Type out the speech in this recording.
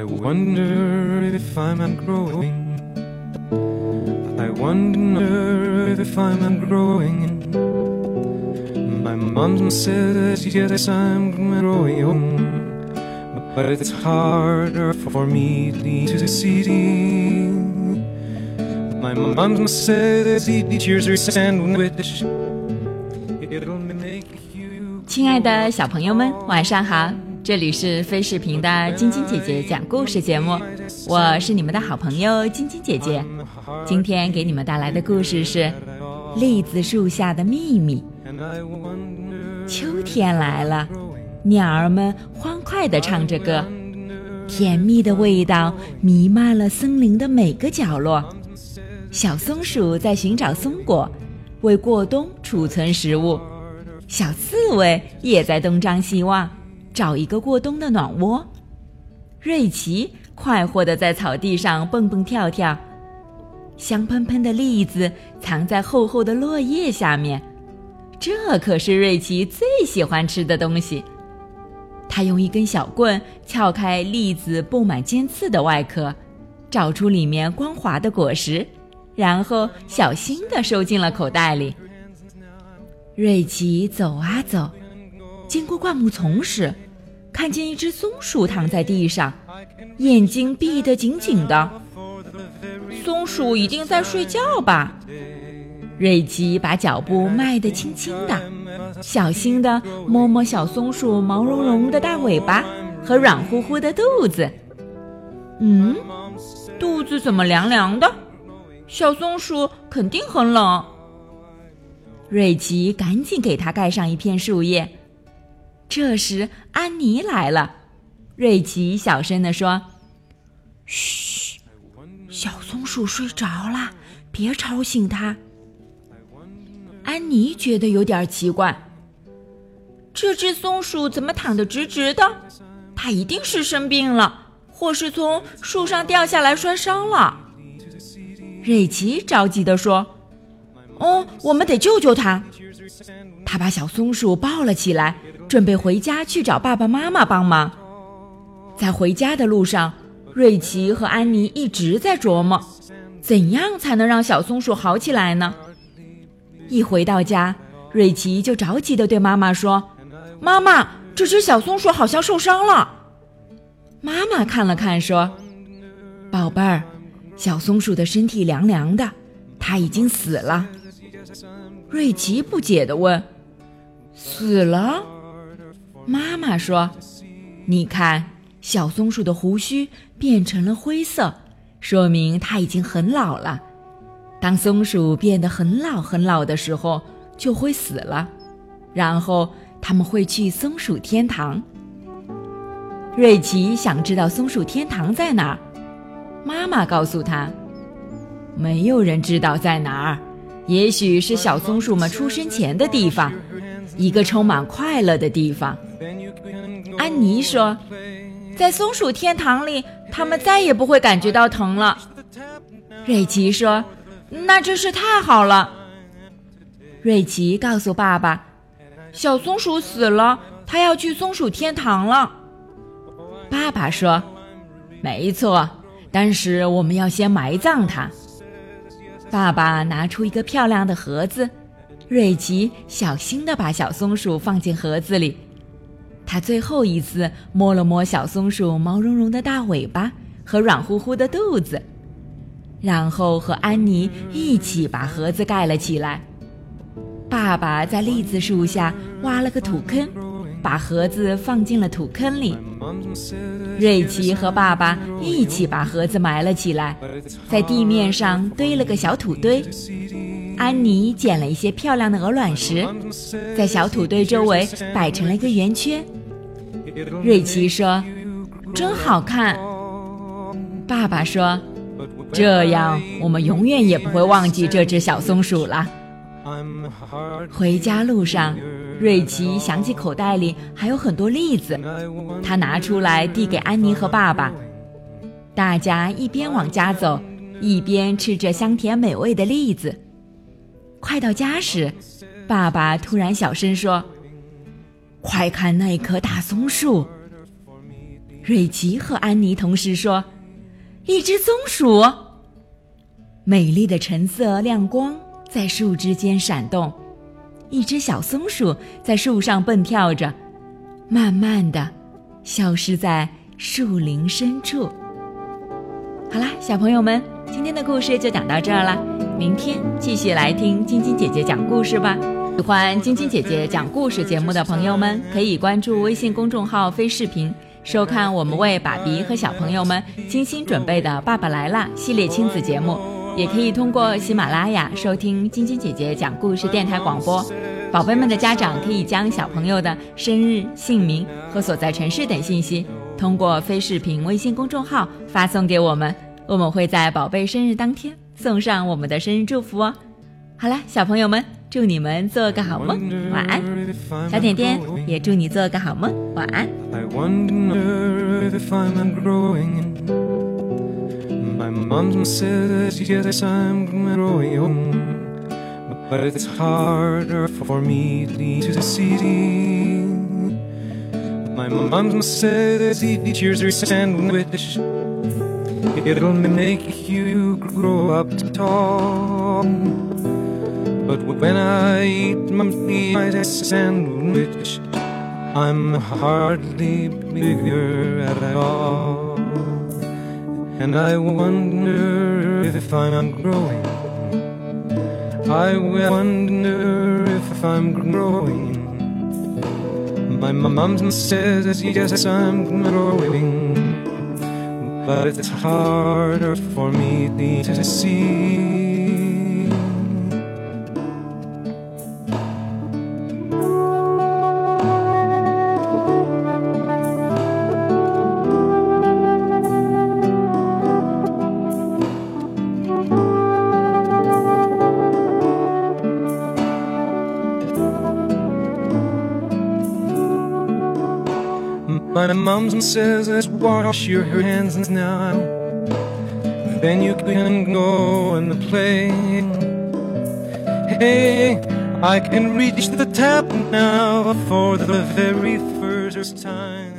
I wonder if I'm growing. I wonder if I'm growing. My mom says yes, I'm growing, but it's harder for me to see. My mom says teachers are sandwich. It'll make you. 亲爱的小朋友们，晚上好！ 这里是飞视频的晶晶姐姐讲故事节目，我是你们的好朋友晶晶姐姐。今天给你们带来的故事是《栗子树下的秘密》。秋天来了，鸟儿们欢快地唱着歌，甜蜜的味道弥漫了森林的每个角落。小松鼠在寻找松果，为过冬储存食物。小刺猬也在东张西望，找一个过冬的暖窝。瑞奇快活地在草地上蹦蹦跳跳，香喷喷的栗子藏在厚厚的落叶下面。这可是瑞奇最喜欢吃的东西。他用一根小棍撬开栗子布满尖刺的外壳，找出里面光滑的果实，然后小心地收进了口袋里。瑞奇走啊走，经过灌木丛时，看见一只松鼠躺在地上，眼睛闭得紧紧的。松鼠一定在睡觉吧？瑞奇把脚步迈得轻轻的，小心地摸摸小松鼠毛茸茸的大尾巴和软乎乎的肚子。嗯，肚子怎么凉凉的？小松鼠肯定很冷。瑞奇赶紧给它盖上一片树叶。这时，安妮来了。瑞奇小声地说：“嘘，小松鼠睡着了，别吵醒它。”安妮觉得有点奇怪，这只松鼠怎么躺得直直的？它一定是生病了，或是从树上掉下来摔伤了。瑞奇着急地说：“哦，我们得救救它。”他把小松鼠抱了起来，准备回家去找爸爸妈妈帮忙。在回家的路上，瑞奇和安妮一直在琢磨，怎样才能让小松鼠好起来呢？一回到家，瑞奇就着急地对妈妈说：“妈妈，这只小松鼠好像受伤了。”妈妈看了看说：“宝贝儿，小松鼠的身体凉凉的，它已经死了。”瑞奇不解地问：“死了？”妈妈说：“你看，小松鼠的胡须变成了灰色，说明它已经很老了。当松鼠变得很老很老的时候，就会死了，然后它们会去松鼠天堂。”瑞奇想知道松鼠天堂在哪儿，妈妈告诉他：“没有人知道在哪儿。”也许是小松鼠们出生前的地方，一个充满快乐的地方。安妮说：“在松鼠天堂里，他们再也不会感觉到疼了。”瑞奇说：“那真是太好了。”瑞奇告诉爸爸：“小松鼠死了，它要去松鼠天堂了。”爸爸说：“没错，但是我们要先埋葬它。”爸爸拿出一个漂亮的盒子，瑞奇小心地把小松鼠放进盒子里。他最后一次摸了摸小松鼠毛茸茸的大尾巴和软乎乎的肚子，然后和安妮一起把盒子盖了起来。爸爸在栗子树下挖了个土坑，把盒子放进了土坑里。瑞奇和爸爸一起把盒子埋了起来，在地面上堆了个小土堆。安妮捡了一些漂亮的鹅卵石，在小土堆周围摆成了一个圆圈。瑞奇说：“真好看。”爸爸说：“这样我们永远也不会忘记这只小松鼠了。”回家路上，瑞奇想起口袋里还有很多栗子，他拿出来递给安妮和爸爸。大家一边往家走，一边吃着香甜美味的栗子。快到家时，爸爸突然小声说：“快看那棵大松树！”瑞奇和安妮同时说：“一只松鼠。”美丽的橙色亮光在树枝间闪动，一只小松鼠在树上蹦跳着，慢慢的消失在树林深处。好啦，小朋友们，今天的故事就讲到这儿了，明天继续来听晶晶姐姐讲故事吧。喜欢晶晶姐姐讲故事节目的朋友们，可以关注微信公众号“飞视频”，收看我们为爸比和小朋友们精心准备的《爸爸来啦》系列亲子节目。也可以通过喜马拉雅收听晶晶姐姐讲故事电台广播。宝贝们的家长可以将小朋友的生日、姓名和所在城市等信息，通过飞视频微信公众号发送给我们，我们会在宝贝生日当天送上我们的生日祝福哦。好了，小朋友们。祝你们做个好梦，晚安。小点点也祝你做个好梦，晚安。I wonder if I'm growing. My mom says yes, I'm growing, but it's harder for me to see. My mom says each year's a sandwich. It'll make you grow up tall. But when I eat my sandwich, I'm hardly bigger at all. And I wonder if I'm growing. I wonder if I'm growing. My mom says yes, I'm growing. But it's harder for me to see. My mom says, let's wash your hands now. Then you can go and play. Hey, I can reach the tap now for the very first time.